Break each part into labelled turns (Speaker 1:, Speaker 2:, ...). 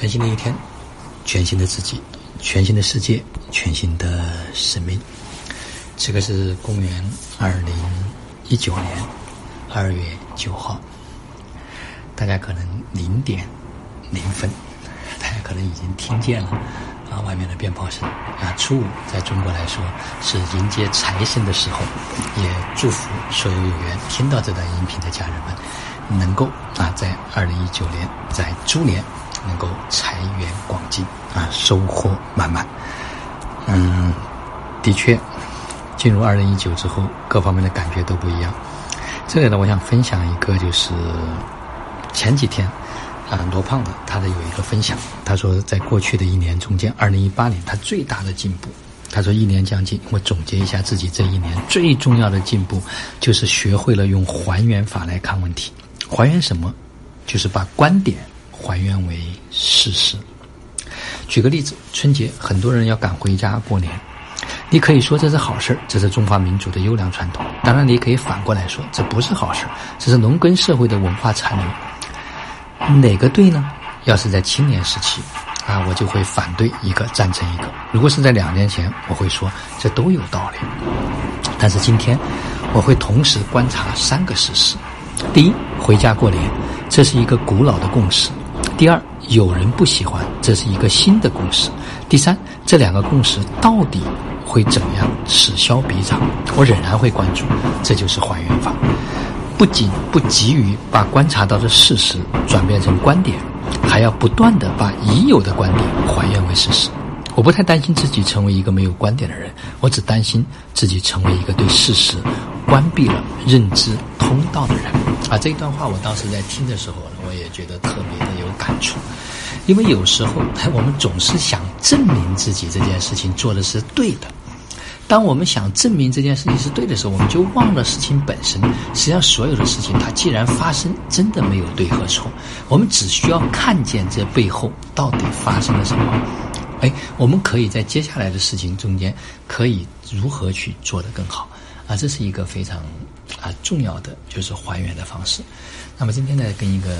Speaker 1: 全新的一天，全新的自己，全新的世界，全新的生命。这个是公元二零一九年二月九号，大家可能零点零分，大家可能已经听见了啊，外面的鞭炮声啊。初五在中国来说是迎接财神的时候，也祝福所有有缘听到这段音频的家人们，能够啊在二零一九年在猪年。能够财源广进啊，收获满满。嗯，的确，进入二零一九之后，各方面的感觉都不一样。这里呢，我想分享一个，就是前几天啊，罗胖子他的有一个分享，他说在过去的一年中间，二零一八年他最大的进步，他说一年将近，我总结一下自己这一年最重要的进步，就是学会了用还原法来看问题。还原什么？就是把观点。还原为事实。举个例子，春节很多人要赶回家过年，你可以说这是好事这是中华民族的优良传统。当然，你可以反过来说，这不是好事这是农耕社会的文化残留。哪个对呢？要是在青年时期，啊，我就会反对一个，赞成一个；如果是在两年前，我会说这都有道理。但是今天，我会同时观察三个事实：第一，回家过年，这是一个古老的共识。第二，有人不喜欢，这是一个新的共识。第三，这两个共识到底会怎样此消彼长？我仍然会关注，这就是还原法。不仅不急于把观察到的事实转变成观点，还要不断的把已有的观点还原为事实。我不太担心自己成为一个没有观点的人，我只担心自己成为一个对事实关闭了认知通道的人。啊，这一段话我当时在听的时候。我也觉得特别的有感触，因为有时候 我们总是想证明自己这件事情做的是对的。当我们想证明这件事情是对的时候，我们就忘了事情本身。实际上，所有的事情它既然发生，真的没有对和错。我们只需要看见这背后到底发生了什么。哎，我们可以在接下来的事情中间，可以如何去做得更好啊？这是一个非常啊重要的，就是还原的方式。那么今天呢，跟一个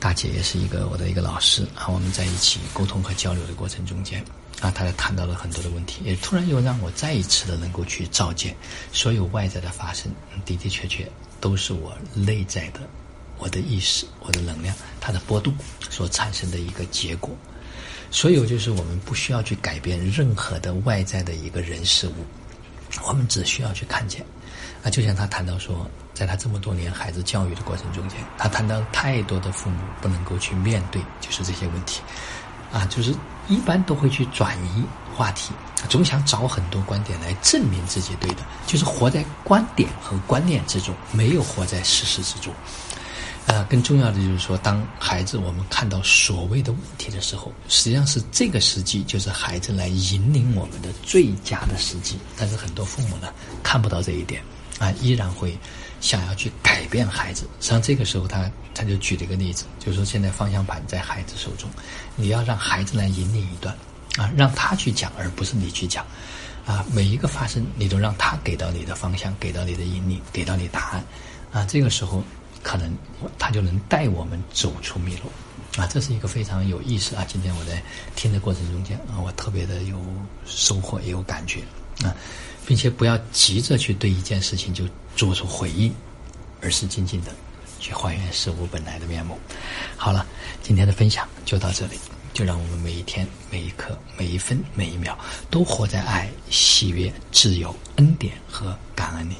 Speaker 1: 大姐，也是一个我的一个老师啊，我们在一起沟通和交流的过程中间啊，她谈到了很多的问题，也突然又让我再一次的能够去照见，所有外在的发生的的确确都是我内在的我的意识、我的能量它的波动所产生的一个结果。所有就是我们不需要去改变任何的外在的一个人事物，我们只需要去看见。啊，就像他谈到说。在他这么多年孩子教育的过程中间，他谈到太多的父母不能够去面对，就是这些问题，啊，就是一般都会去转移话题，总想找很多观点来证明自己对的，就是活在观点和观念之中，没有活在事实之中。呃，更重要的就是说，当孩子我们看到所谓的问题的时候，实际上是这个时机，就是孩子来引领我们的最佳的时机。但是很多父母呢，看不到这一点，啊，依然会。想要去改变孩子，实际上这个时候他他就举了一个例子，就是说现在方向盘在孩子手中，你要让孩子来引领一段，啊，让他去讲，而不是你去讲，啊，每一个发生你都让他给到你的方向，给到你的引领，给到你答案，啊，这个时候可能他就能带我们走出迷路，啊，这是一个非常有意思啊！今天我在听的过程中间啊，我特别的有收获，也有感觉，啊，并且不要急着去对一件事情就。做出回应，而是静静的去还原事物本来的面目。好了，今天的分享就到这里，就让我们每一天、每一刻、每一分、每一秒，都活在爱、喜悦、自由、恩典和感恩里。